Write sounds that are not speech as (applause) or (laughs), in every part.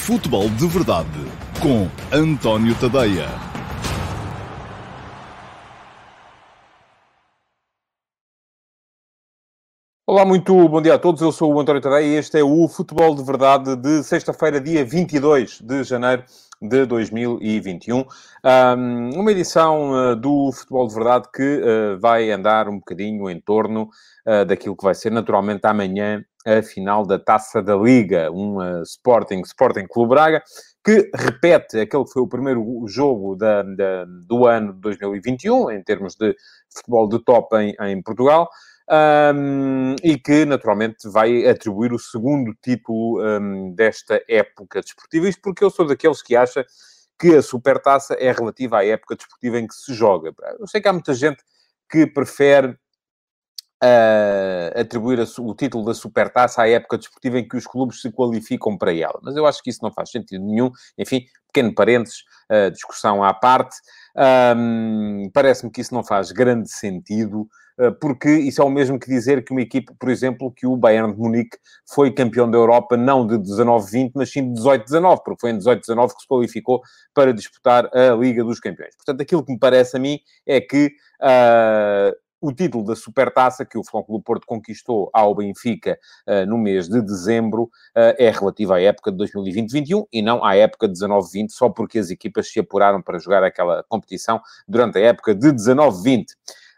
Futebol de Verdade com António Tadeia. Olá, muito bom dia a todos. Eu sou o António Tadeia e este é o Futebol de Verdade de sexta-feira, dia 22 de janeiro de 2021. Um, uma edição uh, do Futebol de Verdade que uh, vai andar um bocadinho em torno uh, daquilo que vai ser naturalmente amanhã a final da Taça da Liga, um Sporting, Sporting Clube Braga, que repete aquele que foi o primeiro jogo da, da, do ano de 2021, em termos de futebol de top em, em Portugal. Um, e que naturalmente vai atribuir o segundo título um, desta época desportiva. Isto porque eu sou daqueles que acha que a supertaça é relativa à época desportiva em que se joga. Eu sei que há muita gente que prefere uh, atribuir a, o título da supertaça à época desportiva em que os clubes se qualificam para ela, mas eu acho que isso não faz sentido nenhum. Enfim, pequeno parênteses, uh, discussão à parte. Um, Parece-me que isso não faz grande sentido. Eh, porque isso é o mesmo que dizer que uma equipe, por exemplo, que o Bayern de Munique foi campeão da Europa não de 19-20, mas sim de 18-19, porque foi em 18-19 que se qualificou para disputar a Liga dos Campeões. Portanto, aquilo que me parece a mim é que uh, o título da Supertaça que o Futebol Porto conquistou ao Benfica uh, no mês de dezembro uh, é relativo à época de 2020-21 e não à época de 19-20, só porque as equipas se apuraram para jogar aquela competição durante a época de 19-20.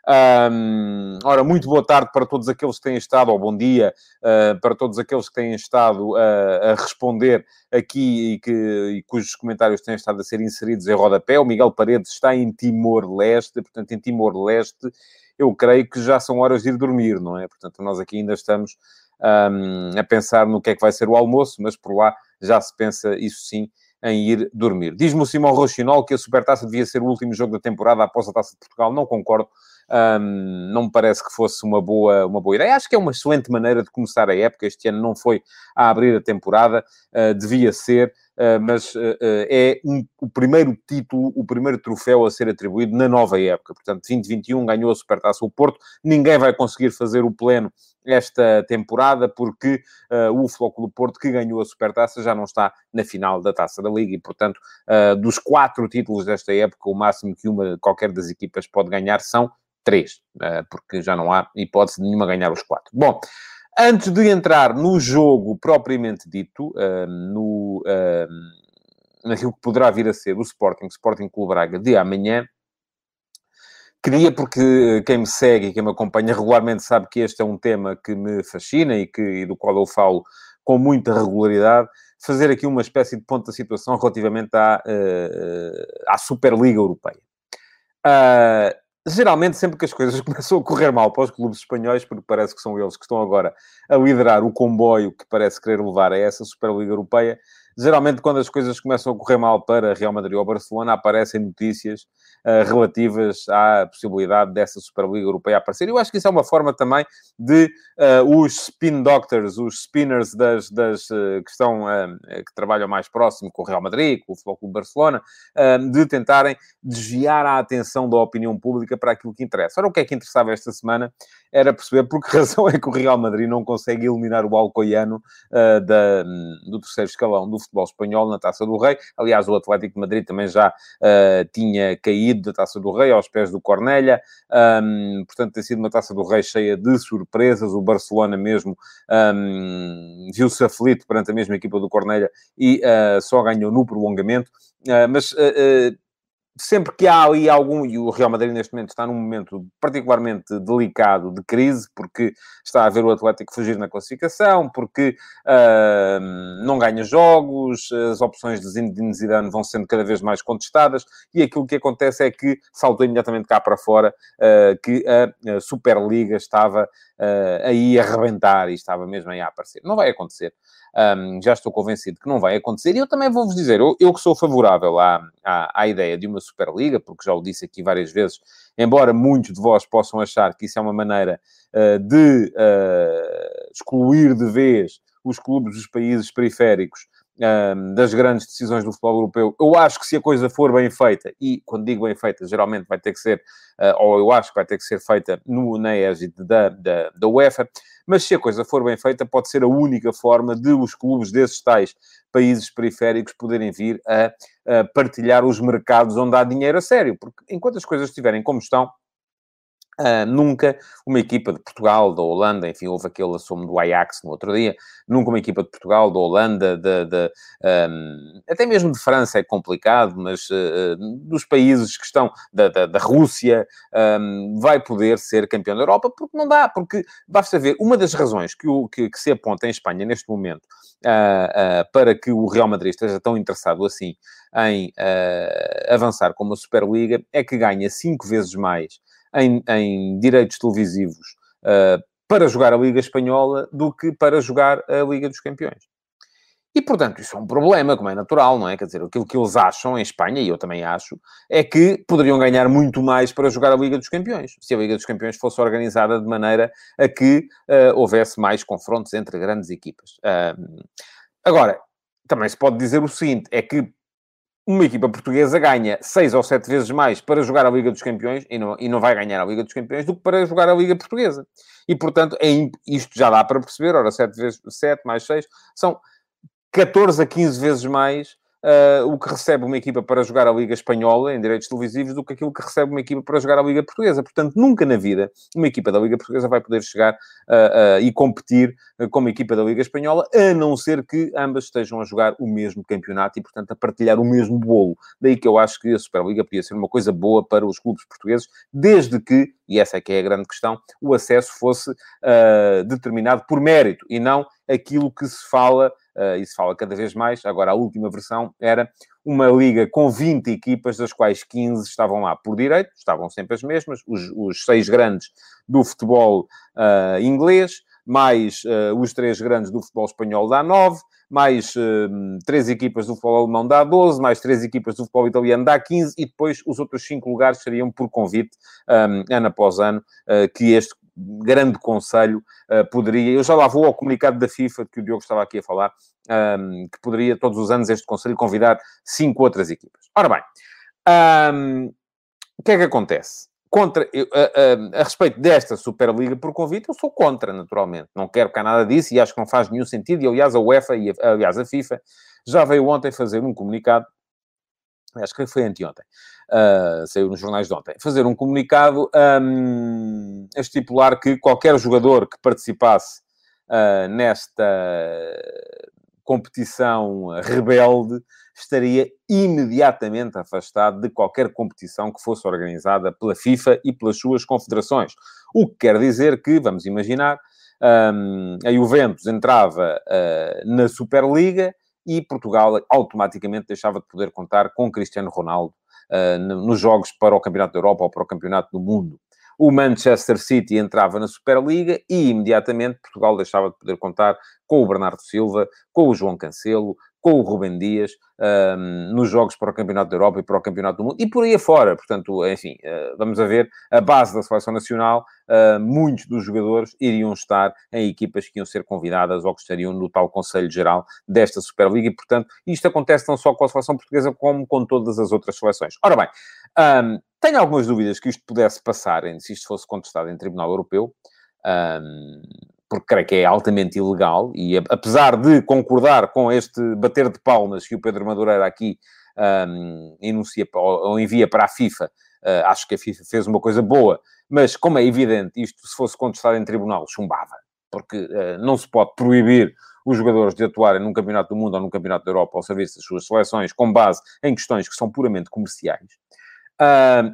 Um, ora, muito boa tarde para todos aqueles que têm estado, ou bom dia uh, para todos aqueles que têm estado a responder aqui e, que, e cujos comentários têm estado a ser inseridos em rodapé. O Miguel Paredes está em Timor-Leste, portanto, em Timor-Leste, eu creio que já são horas de ir dormir, não é? Portanto, nós aqui ainda estamos um, a pensar no que é que vai ser o almoço, mas por lá já se pensa, isso sim, em ir dormir. Diz-me o Simão Rochinol que a Supertaça devia ser o último jogo da temporada após a Taça de Portugal. Não concordo. Um, não me parece que fosse uma boa, uma boa ideia. Acho que é uma excelente maneira de começar a época. Este ano não foi a abrir a temporada, uh, devia ser. Uh, mas uh, é um, o primeiro título, o primeiro troféu a ser atribuído na nova época. Portanto, 2021 ganhou a Supertaça o Porto. Ninguém vai conseguir fazer o pleno esta temporada, porque o Flóculo Porto, que ganhou a Supertaça, já não está na final da Taça da Liga e, portanto, dos quatro títulos desta época, o máximo que uma, qualquer das equipas pode ganhar são três, uh, porque já não há hipótese nenhuma ganhar os quatro. Bom, antes de entrar no jogo propriamente dito, uh, no, uh, naquilo que poderá vir a ser o Sporting, Sporting Clube Braga de amanhã, queria, porque quem me segue e quem me acompanha regularmente sabe que este é um tema que me fascina e, que, e do qual eu falo com muita regularidade, fazer aqui uma espécie de ponto da situação relativamente à, à Superliga Europeia. Uh, geralmente, sempre que as coisas (laughs) começam a correr mal para os clubes espanhóis, porque parece que são eles que estão agora a liderar o comboio que parece querer levar a essa Superliga Europeia, geralmente quando as coisas começam a correr mal para Real Madrid ou Barcelona, aparecem notícias uh, relativas à possibilidade dessa Superliga Europeia aparecer. Eu acho que isso é uma forma também de uh, os spin doctors, os spinners das, das uh, que estão, que trabalham mais próximo com o Real Madrid, com o Futebol Clube Barcelona, de tentarem desviar a atenção da opinião pública para aquilo que interessa. Ora, o que é que interessava esta semana era perceber por que (laughs) razão é que o Real Madrid não consegue eliminar o Alcoiano da, do terceiro escalão do futebol espanhol na Taça do Rei. Aliás, o Atlético de Madrid também já tinha caído da Taça do Rei aos pés do Cornelha. Um, portanto, tem sido uma Taça do Rei cheia de surpresas. O Barcelona mesmo um, viu-se aflito perante a mesma equipa do Cornelha e uh, só ganhou no prolongamento. Uh, mas uh, sempre que há ali algum, e o Real Madrid neste momento está num momento particularmente delicado de crise, porque está a ver o Atlético fugir na classificação, porque uh, não ganha jogos, as opções de Zinedine Zidane vão sendo cada vez mais contestadas, e aquilo que acontece é que saltou imediatamente cá para fora uh, que a, Superliga estava uh, aí a rebentar e estava mesmo aí a aparecer. Não vai acontecer. Um, já estou convencido que não vai acontecer. E eu também vou-vos dizer, eu, eu, que sou favorável à, à, à, ideia de uma Superliga, porque já o disse aqui várias vezes, embora muitos de vós possam achar que isso é uma maneira uh, de uh, excluir de vez os clubes dos países periféricos das grandes decisões do futebol europeu. Eu acho que se a coisa for bem feita, e quando digo bem feita, geralmente vai ter que ser, uh, ou eu acho que vai ter que ser feita no, na égide da, da, da UEFA, mas se a coisa for bem feita, pode ser a única forma de os clubes desses tais países periféricos poderem vir a, a partilhar os mercados onde há dinheiro a sério, porque enquanto as coisas estiverem como estão, Uh, nunca uma equipa de Portugal, da Holanda, enfim, houve aquele assumo do Ajax no outro dia, nunca uma equipa de Portugal, da Holanda, de, de um, até mesmo de França é complicado, mas uh, dos países que estão, da, da, da Rússia, um, vai poder ser campeão da Europa, porque não dá, porque basta ver, uma das razões que, o, que, que se aponta em Espanha neste momento uh, para que o Real Madrid esteja tão interessado assim em avançar com uma Superliga é que ganha cinco vezes mais em, em direitos televisivos uh, para jogar a Liga Espanhola do que para jogar a Liga dos Campeões. E, portanto, isso é um problema, como é natural, não é? Quer dizer, aquilo que eles acham em Espanha, e eu também acho, é que poderiam ganhar muito mais para jogar a Liga dos Campeões, se a Liga dos Campeões fosse organizada de maneira a que uh, houvesse mais confrontos entre grandes equipas. Uh, agora, também se pode dizer o seguinte, é que uma equipa portuguesa ganha seis ou sete vezes mais para jogar a Liga dos Campeões e não, e não vai ganhar a Liga dos Campeões do que para jogar a Liga Portuguesa. E, portanto, é, isto já dá para perceber, ora, 7 vezes 7 mais 6, são 14 a 15 vezes mais uh, o que recebe uma equipa para jogar a Liga Espanhola em direitos televisivos do que aquilo que recebe uma equipa para jogar a Liga Portuguesa. Portanto, nunca na vida uma equipa da Liga Portuguesa vai poder chegar uh, uh, e competir com uma equipa da Liga Espanhola, a não ser que ambas estejam a jogar o mesmo campeonato e, portanto, a partilhar o mesmo bolo. Daí que eu acho que a Superliga podia ser uma coisa boa para os clubes portugueses, desde que, e essa é que é a grande questão, o acesso fosse determinado por mérito e não aquilo que se fala uh, e se fala cada vez mais. Agora, a última versão era uma liga com 20 equipas, das quais 15 estavam lá por direito, estavam sempre as mesmas, os, os seis grandes do futebol uh, inglês, mais uh, os três grandes do futebol espanhol dá 9, mais uh, três equipas do futebol alemão dá 12, mais três equipas do futebol italiano dá 15, e depois os outros cinco lugares seriam por convite, um, ano após ano, uh, que este grande conselho uh, poderia. Eu já lá vou ao comunicado da FIFA que o Diogo estava aqui a falar, um, ehm, que poderia todos os anos este conselho convidar cinco outras equipas. Ora bem, um, ehm, o que é que acontece? Contra, eu, a, a, a, respeito desta Superliga por convite, eu sou contra, naturalmente. Não quero cá nada disso e acho que não faz nenhum sentido. E, aliás, a UEFA e, a, aliás, a FIFA já veio ontem fazer um comunicado, acho que foi anteontem, uh, saiu nos jornais de ontem, fazer um comunicado um, a estipular que qualquer jogador que participasse uh, nesta competição rebelde estaria imediatamente afastado de qualquer competição que fosse organizada pela FIFA e pelas suas confederações. O que quer dizer que, vamos imaginar, um, a Juventus entrava uh, na Superliga e Portugal automaticamente deixava de poder contar com Cristiano Ronaldo uh, nos jogos para o Campeonato da Europa ou para o Campeonato do Mundo. O Manchester City entrava na Superliga e imediatamente Portugal deixava de poder contar com o Bernardo Silva, com o João Cancelo, com o Rubem Dias, um, nos jogos para o Campeonato da Europa e para o Campeonato do Mundo, e por aí afora. Portanto, enfim, uh, vamos a ver, a base da Seleção Nacional, uh, muitos dos jogadores iriam estar em equipas que iam ser convidadas ou que estariam no tal Conselho Geral desta Superliga, e, portanto, isto acontece não só com a Seleção Portuguesa, como com todas as outras seleções. Ora bem, um, tenho algumas dúvidas que isto pudesse passar, se isto fosse contestado em Tribunal Europeu, um, porque creio que é altamente ilegal, e apesar de concordar com este bater de palmas que o Pedro Madureira aqui um, enuncia ou envia para a FIFA, uh, acho que a FIFA fez uma coisa boa, mas como é evidente, isto se fosse contestado em tribunal, chumbava, porque uh, não se pode proibir os jogadores de atuarem num campeonato do mundo ou num campeonato da Europa ao serviço das suas seleções com base em questões que são puramente comerciais.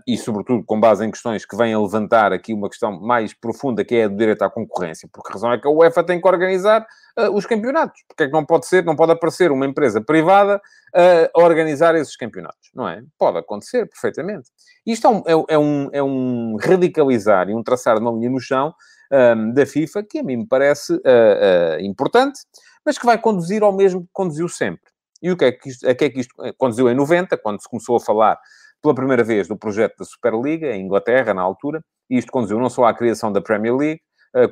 E, sobretudo, com base em questões que vêm a levantar aqui uma questão mais profunda, que é a do direito à concorrência. Porque a razão é que a UEFA tem que organizar uh, os campeonatos. Porque é que não pode ser, não pode aparecer uma empresa privada uh, a organizar esses campeonatos, não é? Pode acontecer, perfeitamente. Isto é um, é, é um, é um radicalizar e um traçar uma linha no chão um, da FIFA que a mim me parece importante, mas que vai conduzir ao mesmo que conduziu sempre. E o que é que isto, a que é que isto conduziu em 90, quando se começou a falar pela primeira vez do projeto da Superliga, em Inglaterra, na altura, e isto conduziu não só à criação da Premier League,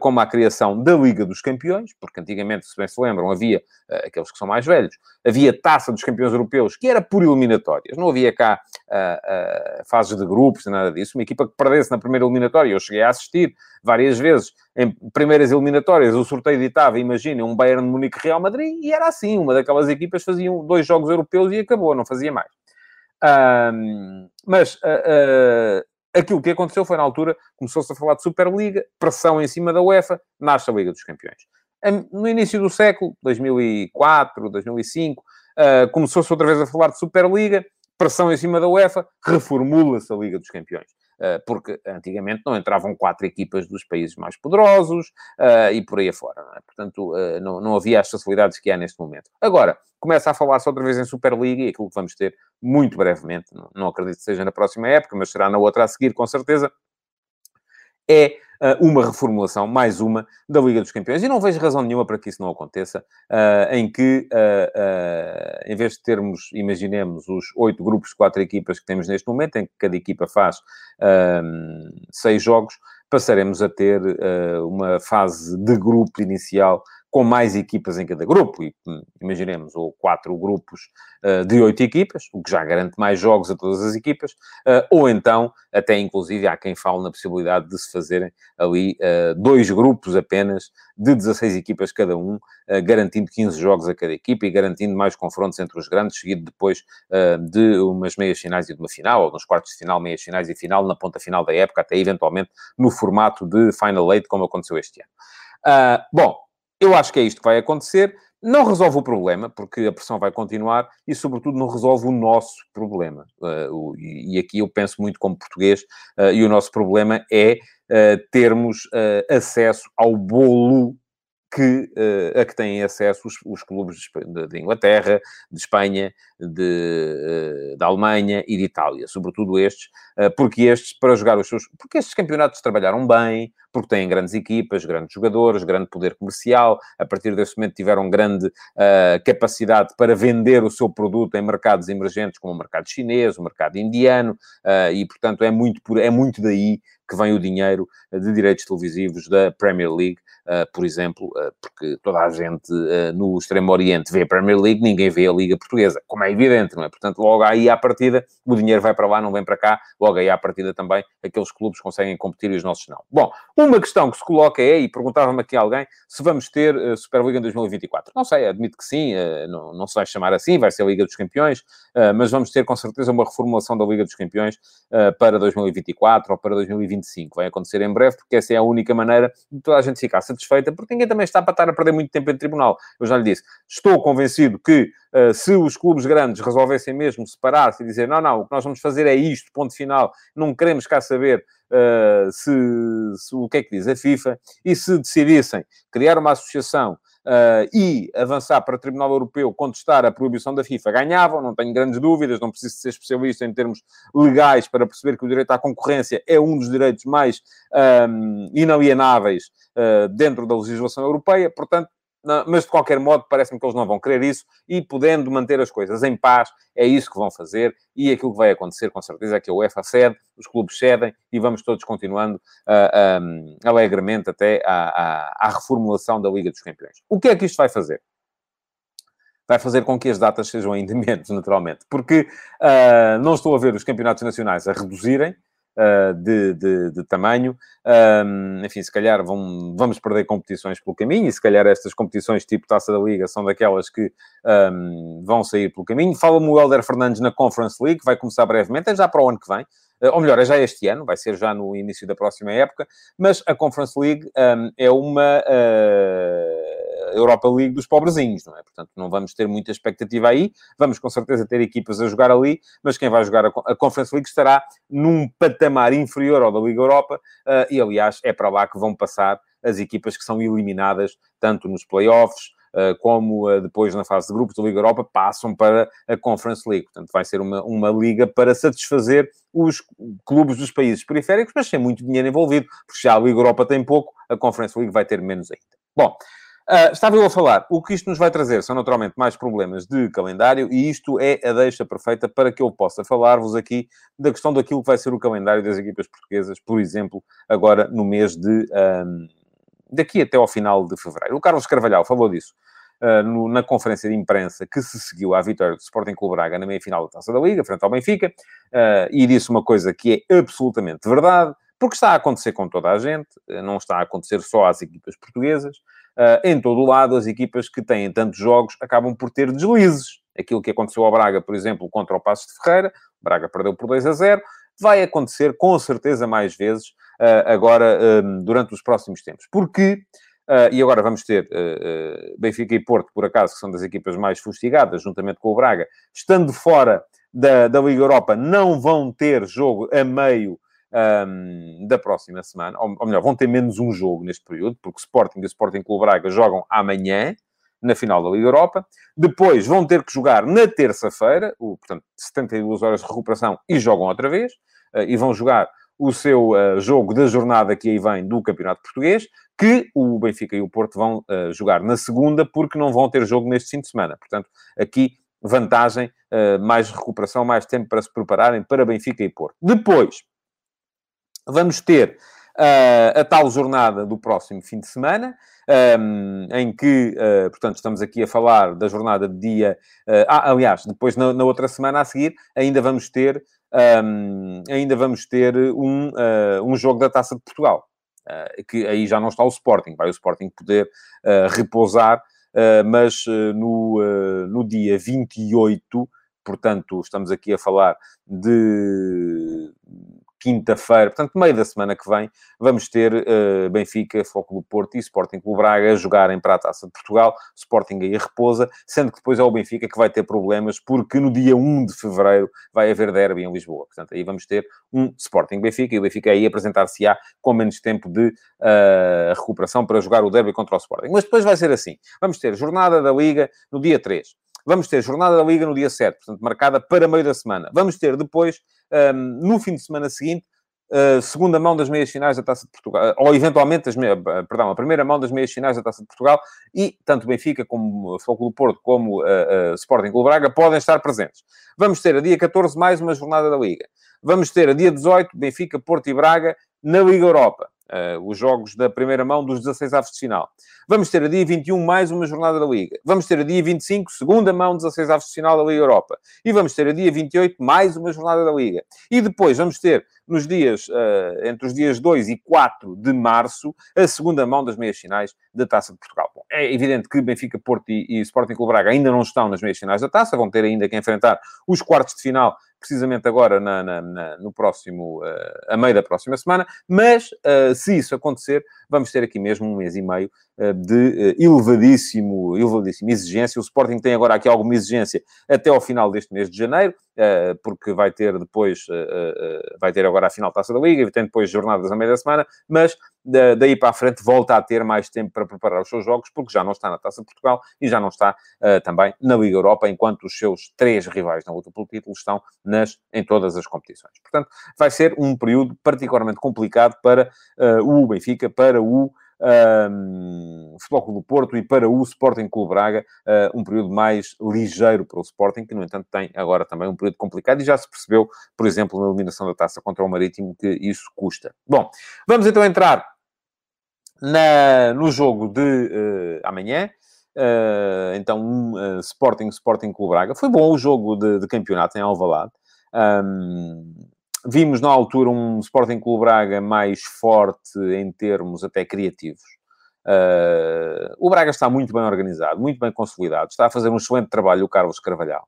como a criação da Liga dos Campeões, porque antigamente, se bem se lembram, havia, aqueles que são mais velhos, havia Taça dos Campeões Europeus, que era por eliminatórias, não havia cá uh, uh, fases de grupos, nada disso. Uma equipa que perdesse na primeira eliminatória, eu cheguei a assistir várias vezes, em primeiras eliminatórias, o sorteio ditava, imaginem, um Bayern de Munique-Real Madrid, e era assim, uma daquelas equipas faziam dois jogos europeus e acabou, não fazia mais. Mas uh, aquilo que aconteceu foi, na altura, começou-se a falar de Superliga, pressão em cima da UEFA, nasce a Liga dos Campeões. No início do século, 2004, 2005, uh, começou-se outra vez a falar de Superliga, pressão em cima da UEFA, reformula-se a Liga dos Campeões. Uh, porque antigamente não entravam quatro equipas dos países mais poderosos uh, e por aí afora. Não é? Portanto, uh, não, não havia as facilidades que há neste momento. Agora, começa a falar-se outra vez em Superliga e aquilo que vamos ter muito brevemente, não, não acredito que seja na próxima época, mas será na outra a seguir, com certeza, é uma reformulação, mais uma, da Liga dos Campeões. E não vejo razão nenhuma para que isso não aconteça, uh, em que, uh, em vez de termos, imaginemos, os oito grupos de quatro equipas que temos neste momento, em que cada equipa faz seis jogos, passaremos a ter uma fase de grupo inicial com mais equipas em cada grupo, e hum, imaginemos, ou quatro grupos uh, de oito equipas, o que já garante mais jogos a todas as equipas, uh, ou então, até inclusive, há quem fale na possibilidade de se fazerem ali uh, dois grupos apenas de 16 equipas cada um, garantindo 15 jogos a cada equipa e garantindo mais confrontos entre os grandes, seguido depois de umas meias finais e de uma final, ou nos quartos de final, meias finais e final, na ponta final da época, até eventualmente no formato de Final Eight, como aconteceu este ano. Uh, bom, eu acho que é isto que vai acontecer. Não resolve o problema, porque a pressão vai continuar, e, sobretudo, não resolve o nosso problema. Uh, o, e aqui eu penso muito como português, uh, e o nosso problema é uh, termos acesso ao bolo que, a que têm acesso os, os clubes de, de, Inglaterra, de Espanha, de, uh, da Alemanha e de Itália, sobretudo estes, uh, porque estes, para jogar os seus... Porque estes campeonatos trabalharam bem, porque têm grandes equipas, grandes jogadores, grande poder comercial, a partir desse momento tiveram grande capacidade para vender o seu produto em mercados emergentes, como o mercado chinês, o mercado indiano, e, portanto, é muito, por, é muito daí que vem o dinheiro de direitos televisivos da Premier League, uh, por exemplo, uh, porque toda a gente uh, no Extremo Oriente vê a Premier League, ninguém vê a Liga Portuguesa, como é evidente, não é? Portanto, logo aí à partida, o dinheiro vai para lá, não vem para cá, logo aí à partida também, aqueles clubes conseguem competir e os nossos não. Bom, uma questão que se coloca é, e perguntava-me aqui alguém, se vamos ter uh, Superliga em 2024. Não sei, admito que sim, não, não se vai chamar assim, vai ser a Liga dos Campeões, mas vamos ter com certeza uma reformulação da Liga dos Campeões para 2024 ou para 2025. Vai acontecer em breve, porque essa é a única maneira de toda a gente ficar satisfeita, porque ninguém também está para estar a perder muito tempo em tribunal. Eu já lhe disse, estou convencido que uh, se os clubes grandes resolvessem mesmo separar-se e dizer não, não, o que nós vamos fazer é isto, ponto final, não queremos cá saber uh, se, se, o que é que diz a FIFA, e se decidissem criar uma associação Uh, e avançar para o Tribunal Europeu contestar a proibição da FIFA, ganhavam, não tenho grandes dúvidas, não preciso ser especialista em termos legais para perceber que o direito à concorrência é um dos direitos mais um, inalienáveis uh, dentro da legislação europeia, portanto, mas de qualquer modo parece-me que eles não vão querer isso e podendo manter as coisas em paz, é isso que vão fazer e aquilo que vai acontecer com certeza é que a UEFA cede, os clubes cedem e vamos todos continuando uh, um, alegremente até à, à, à reformulação da Liga dos Campeões. O que é que isto vai fazer? vai fazer com que as datas sejam ainda (laughs) menos, naturalmente. Porque uh, não estou a ver os campeonatos nacionais a reduzirem, uh, de, de, de, tamanho. Um, enfim, se calhar vão, vamos perder competições pelo caminho, e se calhar estas competições tipo Taça da Liga são daquelas que um, vão sair pelo caminho. Fala-me o Helder Fernandes na Conference League, vai começar brevemente, é já para o ano que vem. Uh, ou melhor, é já este ano, vai ser já no início da próxima época, mas a Conference League um, é uma uh, Europa League dos pobrezinhos, não é? Portanto, não vamos ter muita expectativa aí. Vamos com certeza ter equipas a jogar ali, mas quem vai jogar a, Conference League estará num patamar inferior ao da Liga Europa uh, e, aliás, é para lá que vão passar as equipas que são eliminadas tanto nos playoffs como uh, depois na fase de grupos da Liga Europa passam para a Conference League. Portanto, vai ser uma, uma liga para satisfazer os clubes dos países periféricos, mas sem muito dinheiro envolvido, porque já a Liga Europa tem pouco, a Conference League vai ter menos ainda. Bom, Uh, estava eu a falar, o que isto nos vai trazer são naturalmente mais problemas de calendário e isto é a deixa perfeita para que eu possa falar-vos aqui da questão daquilo que vai ser o calendário das equipas portuguesas, por exemplo, agora no mês de, um, daqui até ao final de fevereiro. O Carlos Carvalhal falou disso uh, no, na conferência de imprensa que se seguiu à vitória do Sporting Clube Braga na meia-final da Taça da Liga, frente ao Benfica, uh, e disse uma coisa que é absolutamente verdade, porque está a acontecer com toda a gente, não está a acontecer só às equipas portuguesas. Uh, em todo o lado, as equipas que têm tantos jogos acabam por ter deslizes. Aquilo que aconteceu ao Braga, por exemplo, contra o Passo de Ferreira, o Braga perdeu por 2 a 0, vai acontecer com certeza mais vezes uh, agora um, durante os próximos tempos. Porque Uh, e agora vamos ter uh, uh, Benfica e Porto, por acaso, que são das equipas mais fustigadas, juntamente com o Braga, estando fora da, da Liga Europa, não vão ter jogo a meio um, da próxima semana, ou, ou, melhor, vão ter menos um jogo neste período, porque Sporting e Sporting Clube Braga jogam amanhã, na final da Liga Europa. Depois vão ter que jogar na terça-feira, portanto, 72 horas de recuperação e jogam outra vez, e vão jogar o seu uh, jogo da jornada que aí vem do Campeonato Português, que o Benfica e o Porto vão uh, jogar na segunda, porque não vão ter jogo neste fim de semana. Portanto, aqui vantagem, uh, mais recuperação, mais tempo para se prepararem para Benfica e Porto. Depois, vamos ter a tal jornada do próximo fim de semana, um, em que, uh, portanto, estamos aqui a falar da jornada de dia. Uh, ah, aliás, depois na, na, outra semana a seguir, ainda vamos ter um, ainda vamos ter um, uh, um jogo da Taça de Portugal, uh, que aí já não está o Sporting, vai o Sporting poder uh, repousar, mas no, no dia 28, portanto, estamos aqui a falar de quinta-feira, portanto, meio da semana que vem, vamos ter uh, Benfica, Foco do Porto e Sporting Clube Braga a jogarem para a Taça de Portugal. Sporting aí repousa, sendo que depois é o Benfica que vai ter problemas, porque no dia 1 de fevereiro vai haver derby em Lisboa. Portanto, aí vamos ter um Sporting Benfica e o Benfica aí apresentar-se-á com menos tempo de uh, recuperação para jogar o derby contra o Sporting. Mas depois vai ser assim: vamos ter jornada da Liga no dia 3. Vamos ter jornada da Liga no dia 7, portanto, marcada para meio da semana. Vamos ter depois, um, no fim de semana seguinte, a segunda mão das meias finais da Taça de Portugal, ou eventualmente, as meias, perdão, a primeira mão das meias finais da Taça de Portugal, e tanto Benfica como do Porto, como uh, uh, Sporting Clube Braga podem estar presentes. Vamos ter a dia 14 mais uma jornada da Liga. Vamos ter a dia 18 Benfica, Porto e Braga na Liga Europa. Uh, os jogos da primeira mão dos 16 aves de final. Vamos ter a dia 21 mais uma jornada da Liga. Vamos ter a dia 25, segunda mão, 16 aves de final da Liga Europa. E vamos ter a dia 28 mais uma jornada da Liga. E depois vamos ter, nos dias, uh, entre os dias 2 e 4 de março, a segunda mão das meias finais da Taça de Portugal. Bom, é evidente que Benfica, Porto e, e Sporting Clube Braga ainda não estão nas meias finais da Taça, vão ter ainda que enfrentar os quartos de final precisamente agora na, na, na, no próximo, uh, a meio da próxima semana, mas uh, se isso acontecer, vamos ter aqui mesmo um mês e meio uh, de elevadíssimo, elevadíssima exigência. O Sporting tem agora aqui alguma exigência até ao final deste mês de janeiro, porque vai ter depois, vai ter agora a final da Taça da Liga, e tem depois jornadas a meio da semana, mas daí para a frente volta a ter mais tempo para preparar os seus jogos, porque já não está na Taça de Portugal e já não está também na Liga Europa, enquanto os seus três rivais na luta pelo título estão nas, em todas as competições. Portanto, vai ser um período particularmente complicado para uh, o Benfica, para o um, Futebol Clube do Porto e para o Sporting Clube Braga, uh, um período mais ligeiro para o Sporting, que, no entanto, tem agora também um período complicado e já se percebeu, por exemplo, na eliminação da taça contra o Marítimo, que isso custa. Bom, vamos então entrar na, no jogo de uh, amanhã. Uh, então, um uh, Sporting, Sporting Clube Braga. Foi bom o jogo de, de campeonato em Alvalade. Um, vimos na altura um Sporting Clube Braga mais forte em termos até criativos. O Braga está muito bem organizado, muito bem consolidado, está a fazer um excelente trabalho o Carlos Carvalhal.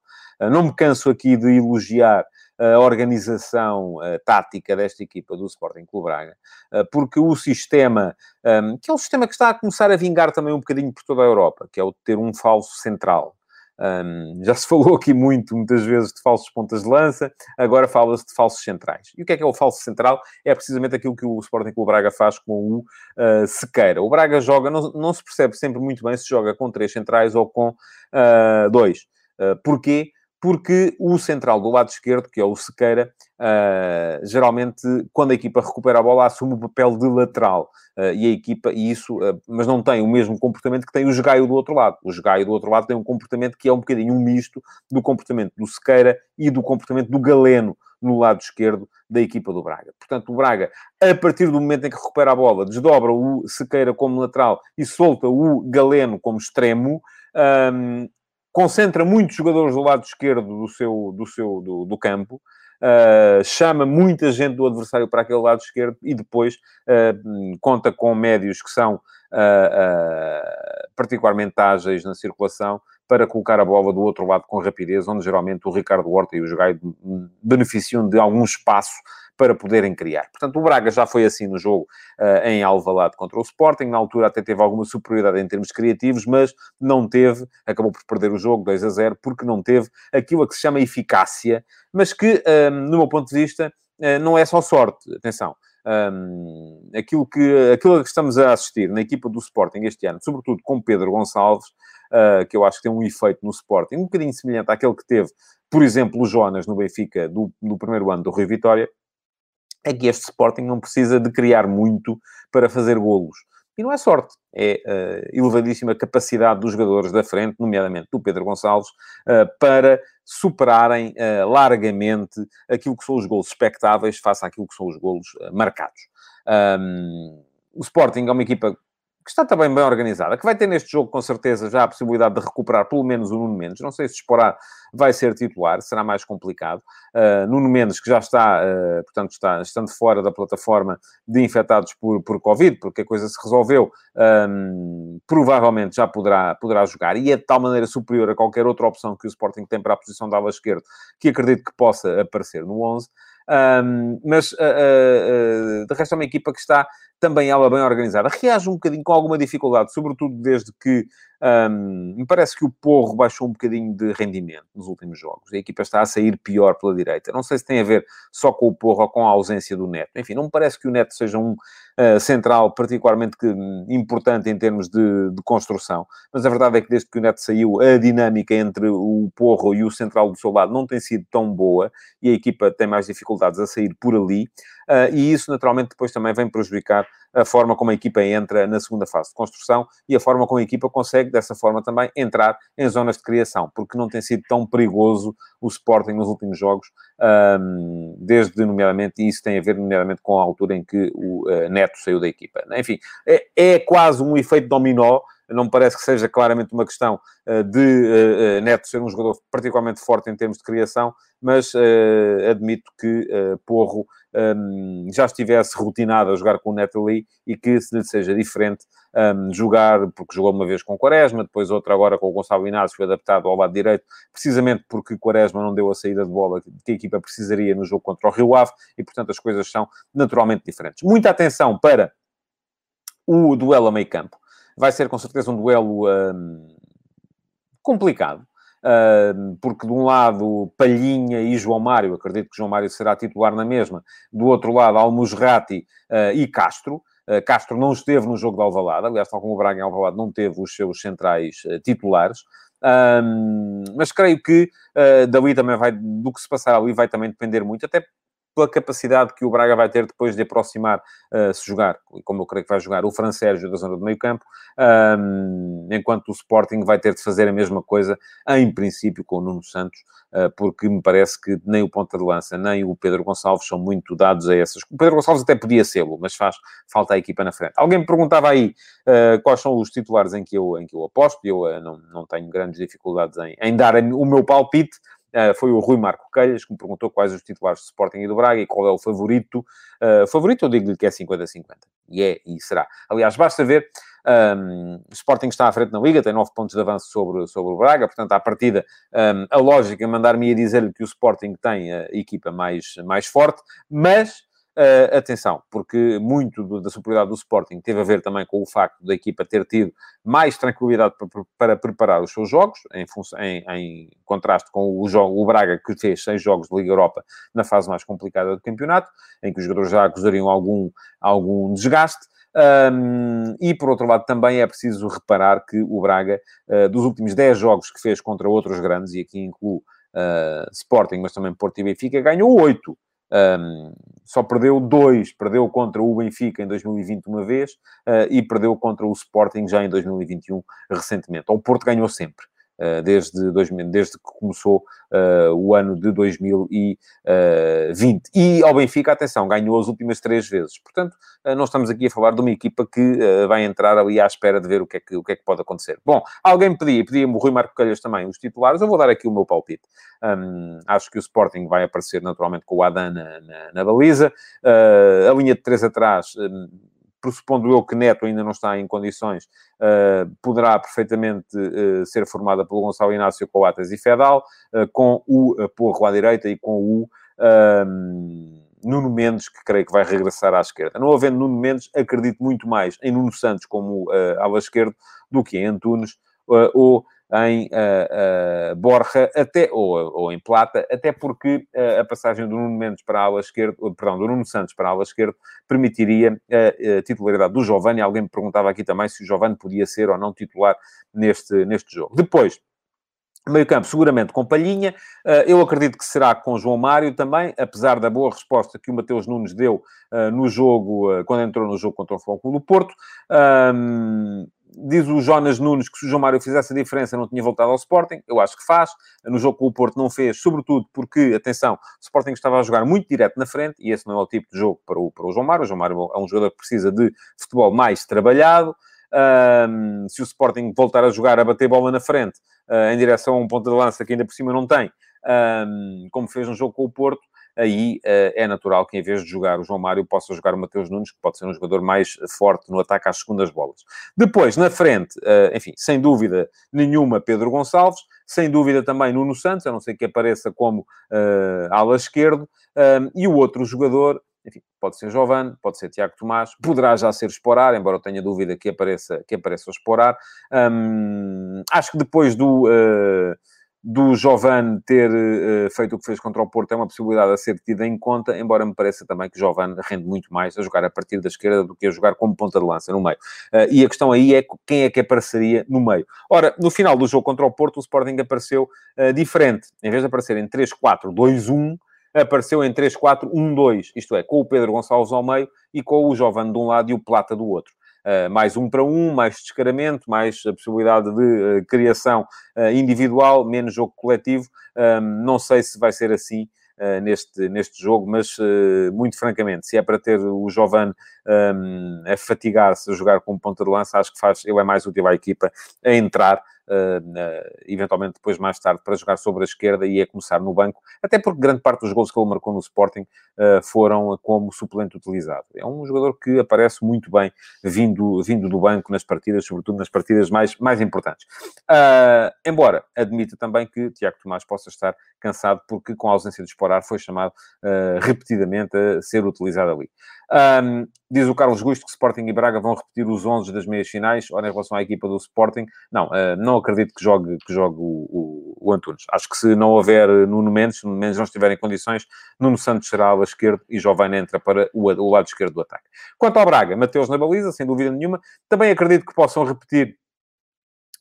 não me canso aqui de elogiar a organização uh, tática desta equipa do Sporting Clube Braga, uh, porque o sistema, ehm, que é um sistema que está a começar a vingar também um bocadinho por toda a Europa, que é o de ter um falso central. Um, ehm, já se (laughs) falou aqui muito, muitas vezes, de falsos pontas de lança, agora fala-se de falsos centrais. E o que é que é o falso central? É precisamente aquilo que o Sporting Clube Braga faz com o uh, Sequeira. O Braga joga, não, não, se percebe sempre muito bem se joga com três centrais ou com uh, dois. Uh, porquê? Porque o central do lado esquerdo, que é o Sequeira, uh, geralmente, quando a equipa recupera a bola, assume o papel de lateral. Uh, e a equipa, e isso, uh, mas não tem o mesmo comportamento que tem o Jogaio do outro lado. O Jogaio do outro lado tem um comportamento que é um bocadinho um misto do comportamento do Sequeira e do comportamento do Galeno no lado esquerdo da equipa do Braga. Portanto, o Braga, a partir do momento em que recupera a bola, desdobra o Sequeira como lateral e solta o Galeno como extremo, um, concentra muitos jogadores do lado esquerdo do seu, do seu do, do campo, uh, chama muita gente do adversário para aquele lado esquerdo e depois uh, conta com médios que são uh, particularmente ágeis na circulação para colocar a bola do outro lado com rapidez, onde geralmente o Ricardo Horta e o Jogai beneficiam de algum espaço para poderem criar. Portanto, o Braga já foi assim no jogo uh, em Alvalade contra o Sporting. Na altura até teve alguma superioridade em termos criativos, mas não teve, acabou por perder o jogo 2 a 0, porque não teve aquilo a que se chama eficácia, mas que, uh, no meu ponto de vista, uh, não é só sorte. Atenção. Um, aquilo, que, aquilo que estamos a assistir na equipa do Sporting este ano, sobretudo com Pedro Gonçalves, uh, que eu acho que tem um efeito no Sporting um bocadinho semelhante àquele que teve, por exemplo, o Jonas no Benfica do primeiro ano do Rio Vitória, é que este Sporting não precisa de criar muito para fazer golos. E não é sorte, é uh, elevadíssima capacidade dos jogadores da frente, nomeadamente do Pedro Gonçalves, uh, para superarem uh, largamente aquilo que são os golos expectáveis face àquilo que são os golos marcados. Um, o Sporting é uma equipa que está também bem organizada, que vai ter neste jogo, com certeza, já a possibilidade de recuperar pelo menos o Nuno Mendes. Não sei se Esporar vai ser titular, será mais complicado. Uh, Nuno Mendes, que já está, uh, portanto, está estando fora da plataforma de infectados por, por Covid, porque a coisa se resolveu, um, provavelmente já poderá, poderá jogar. E é de tal maneira superior a qualquer outra opção que o Sporting tem para a posição da ala esquerda, que acredito que possa aparecer no 11. Um, mas, uh, uh, de resto, é uma equipa que está também ela bem organizada. Reage um bocadinho com alguma dificuldade, sobretudo desde que um, me parece que o Porro baixou um bocadinho de rendimento nos últimos jogos. A equipa está a sair pior pela direita. Não sei se tem a ver só com o Porro ou com a ausência do Neto. Enfim, não me parece que o Neto seja um uh, central particularmente que, um, importante em termos de, de, construção. Mas a verdade é que desde que o Neto saiu, a dinâmica entre o Porro e o central do seu lado não tem sido tão boa e a equipa tem mais dificuldades a sair por ali. Uh, e isso, naturalmente, depois também vem prejudicar a forma como a equipa entra na segunda fase de construção e a forma como a equipa consegue, dessa forma também, entrar em zonas de criação, porque não tem sido tão perigoso o Sporting nos últimos jogos, desde, nomeadamente, e isso tem a ver, nomeadamente, com a altura em que o uh, Neto saiu da equipa. Enfim, é, é quase um efeito dominó, não me parece que seja claramente uma questão uh, de uh, Neto ser um jogador particularmente forte em termos de criação, mas admito que Porro ehm, já estivesse rotinado a jogar com o Neto ali e que se lhe seja diferente ehm, jogar, porque jogou uma vez com o Quaresma, depois outra agora com o Gonçalo Inácio, foi adaptado ao lado direito, precisamente porque o Quaresma não deu a saída de bola que a equipa precisaria no jogo contra o Rio Ave e, portanto, as coisas são naturalmente diferentes. Muita atenção para o duelo a meio campo vai ser com certeza um duelo um, complicado. Uh, porque de um lado Palhinha e João Mário, acredito que João Mário será titular na mesma, do outro lado Almusrati uh, e Castro. Uh, Castro não esteve no jogo de Alvalade, aliás, tal como o Braga em Alvalade não teve os seus centrais uh, titulares. Um, mas creio que dali também vai, do que se passar ali, vai também depender muito, até pela capacidade que o Braga vai ter depois de aproximar, uh, se jogar, como eu creio que vai jogar, o Fran Sérgio da zona do meio campo, um, enquanto o Sporting vai ter de fazer a mesma coisa, em princípio, com o Nuno Santos, uh, porque me parece que nem o ponta de lança, nem o Pedro Gonçalves são muito dados a essas... O Pedro Gonçalves até podia ser-lo, mas faz falta a equipa na frente. Alguém me perguntava aí uh, quais são os titulares em que eu, em que eu aposto, e eu não, não tenho grandes dificuldades em, em dar o meu palpite, foi o Rui Marco Calhas que me perguntou quais os titulares do Sporting e do Braga e qual é o favorito. Uh, favorito, eu digo-lhe que é 50-50. E é, e será. Aliás, basta ver, um, o Sporting está à frente na Liga, tem 9 pontos de avanço sobre, sobre o Braga, portanto, à partida, um, a lógica é mandar-me a dizer-lhe que o Sporting tem a equipa mais, mais forte, mas Uh, atenção, porque muito do, da superioridade do Sporting teve a ver também com o facto da equipa ter tido mais tranquilidade para, para preparar os seus jogos, em, em, em, contraste com o, jogo, o Braga, que fez seis jogos de Liga Europa na fase mais complicada do campeonato, em que os jogadores já acusariam algum, algum desgaste. Um, e por outro lado, também é preciso reparar que o Braga, uh, dos últimos 10 jogos que fez contra outros grandes, e aqui incluo uh, Sporting, mas também Porto e Benfica, ganhou 8. Um, só perdeu dois, perdeu contra o Benfica em 2020 uma vez uh, e perdeu contra o Sporting já em 2021 recentemente. O Porto ganhou sempre. Uh, desde, 2000, desde que começou uh, o ano de 2020. E ao Benfica, atenção, ganhou as últimas três vezes. Portanto, não estamos aqui a falar de uma equipa que vai entrar ali à espera de ver o que é que, o que, é que pode acontecer. Bom, alguém pedia, pedia-me o Rui Marco Calhas também, os titulares, eu vou dar aqui o meu palpite. Um, acho que o Sporting vai aparecer naturalmente com o Adan na, na, na baliza. a linha de três atrás... Um, pressupondo eu que Neto ainda não está em condições, uh, poderá perfeitamente uh, ser formada pelo Gonçalo Inácio Coates e Fedal, uh, com o Porro à direita e com o ehm, Nuno Mendes, que creio que vai regressar à esquerda. Não havendo Nuno Mendes, acredito muito mais em Nuno Santos como ala esquerdo do que em Antunes ou em uh, uh, Borja, até, ou, ou, em Plata, até porque uh, a passagem do Nuno Mendes para a ala esquerda, perdão, do Nuno Santos para a ala esquerda, permitiria a, titularidade do Giovanni. Alguém me perguntava aqui também se o Giovanni podia ser ou não titular neste, neste jogo. Depois, Meio campo, seguramente com Palhinha. Eu acredito que será com João Mário também, apesar da boa resposta que o Mateus Nunes deu no jogo, quando entrou no jogo contra o Futebol do Porto diz o Jonas Nunes que se o João Mário fizesse a diferença não tinha voltado ao Sporting. Eu acho que faz. No jogo com o Porto não fez, sobretudo porque, atenção, o Sporting estava a jogar muito direto na frente e esse não é o tipo de jogo para o, para o João Mário. O João Mário é um jogador que precisa de futebol mais trabalhado. Um, se o Sporting voltar a jogar a bater bola na frente uh, em direção a um ponto de lança que ainda por cima não tem, um, como fez no jogo com o Porto, aí uh, é natural que em vez de jogar o João Mário possa jogar o Mateus Nunes, que pode ser um jogador mais forte no ataque às segundas bolas. Depois, na frente, uh, enfim, sem dúvida nenhuma, Pedro Gonçalves, sem dúvida também Nuno Santos, a não ser que apareça como uh, ala esquerdo, e o outro jogador, enfim, pode ser Giovanni, pode ser Tiago Tomás, poderá já ser Esporar, embora eu tenha dúvida que apareça, que apareça o Esporar. Um, acho que depois do... Uh, do Jovan ter uh, feito o que fez contra o Porto é uma possibilidade a ser tida em conta, embora me pareça também que o Jovan rende muito mais a jogar a partir da esquerda do que a jogar como ponta de lança no meio. Uh, e a questão aí é quem é que apareceria no meio. Ora, no final do jogo contra o Porto, o Sporting apareceu uh, diferente. Em vez de aparecer em 3-4-2-1, apareceu em 3-4-1-2, isto é, com o Pedro Gonçalves ao meio e com o Jovan de um lado e o Plata do outro. Uh, mais um para um, mais descaramento, mais a possibilidade de uh, criação uh, individual, menos jogo coletivo. não sei se vai ser assim neste, neste jogo, mas muito francamente, se é para ter o Jovan um, a fatigar-se a jogar como ponta de lança, acho que faz, ele é mais útil à equipa a entrar uh, eventualmente depois mais tarde para jogar sobre a esquerda e a começar no banco, até porque grande parte dos gols que ele marcou no Sporting uh, foram como suplente utilizado. É um jogador que aparece muito bem vindo, vindo do banco nas partidas, sobretudo nas partidas mais, mais importantes. Uh, embora admita também que Tiago Tomás possa estar cansado porque com a ausência de Esporar foi chamado repetidamente a ser utilizado ali. Um, diz o Carlos Gusto que Sporting e Braga vão repetir os 11 das meias finais. Ora, em relação à equipa do Sporting, não, uh, não acredito que jogue, que jogue o, o, o, Antunes. Acho que se não houver Nuno Mendes, se Nuno Mendes não estiver em condições, Nuno Santos será ala esquerdo e Jovem entra para o, o lado esquerdo do ataque. Quanto ao Braga, Mateus na baliza, sem dúvida nenhuma. Também acredito que possam repetir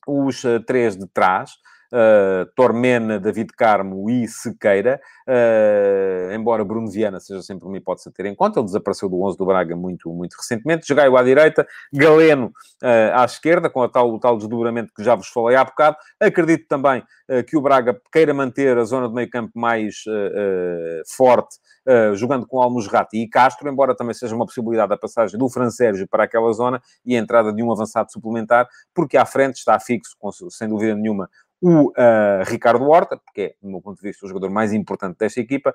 os uh, três de trás uh, Tormena, David Carmo e Sequeira, uh, embora Bruno Viana seja sempre uma hipótese a ter em conta, ele desapareceu do 11 do Braga muito, muito recentemente, Jogaio à direita, Galeno uh, à esquerda, com a tal, o tal desdobramento que já vos falei há bocado, acredito também que o Braga queira manter a zona de meio campo mais forte, jogando com Almusrati e Castro, embora também seja uma possibilidade a passagem do Fran Sérgio para aquela zona e a entrada de um avançado suplementar, porque à frente está fixo, sem dúvida nenhuma, o uh, Ricardo Horta, porque é, do meu ponto de vista, o jogador mais importante desta equipa.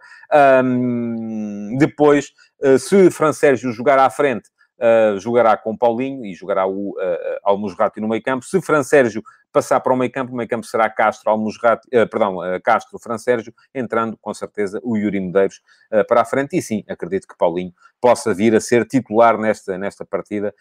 Um, depois, uh, se Fran Sérgio jogar à frente, uh, jogará com Paulinho e jogará o uh, Almusrati no meio campo. Se Fran Sérgio passar para o meio campo, o meio campo será Castro, Almusrati, uh, perdão, Castro, Fran Sérgio, entrando com certeza o Yuri Medeiros para a frente. E sim, acredito que Paulinho possa vir a ser titular nesta, nesta partida.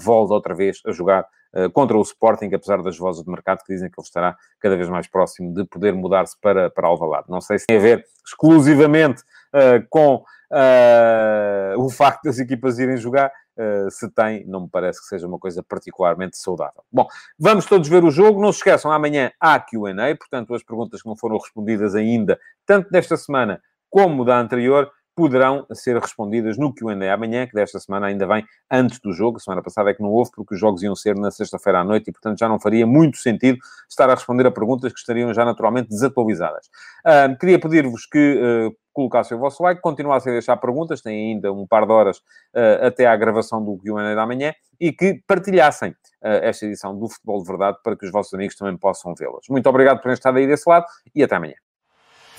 volta outra vez a jogar eh, contra o Sporting, apesar das vozes de mercado que dizem que ele estará cada vez mais próximo de poder mudar-se para, para Alvalade. Não sei se tem a ver exclusivamente uh, com uh, o facto das equipas irem jogar, Uh, se tem, não me parece que seja uma coisa particularmente saudável. Bom, vamos todos ver o jogo. Não se esqueçam, amanhã há Q&A, portanto, as perguntas que não foram respondidas ainda, tanto desta semana como da anterior, poderão ser respondidas no Q&A amanhã, que desta semana ainda vem antes do jogo. A semana passada é que não houve, porque os jogos iam ser na sexta-feira à noite e, portanto, já não faria muito sentido estar a responder a perguntas que estariam já naturalmente desatualizadas. Uh, queria pedir-vos que uh, colocassem o vosso like, continuassem a deixar perguntas, têm ainda um par de horas uh, até à gravação do Q&A da manhã, e que partilhassem esta edição do Futebol de Verdade para que os vossos amigos também possam vê-las. Muito obrigado por terem estado aí desse lado e até amanhã.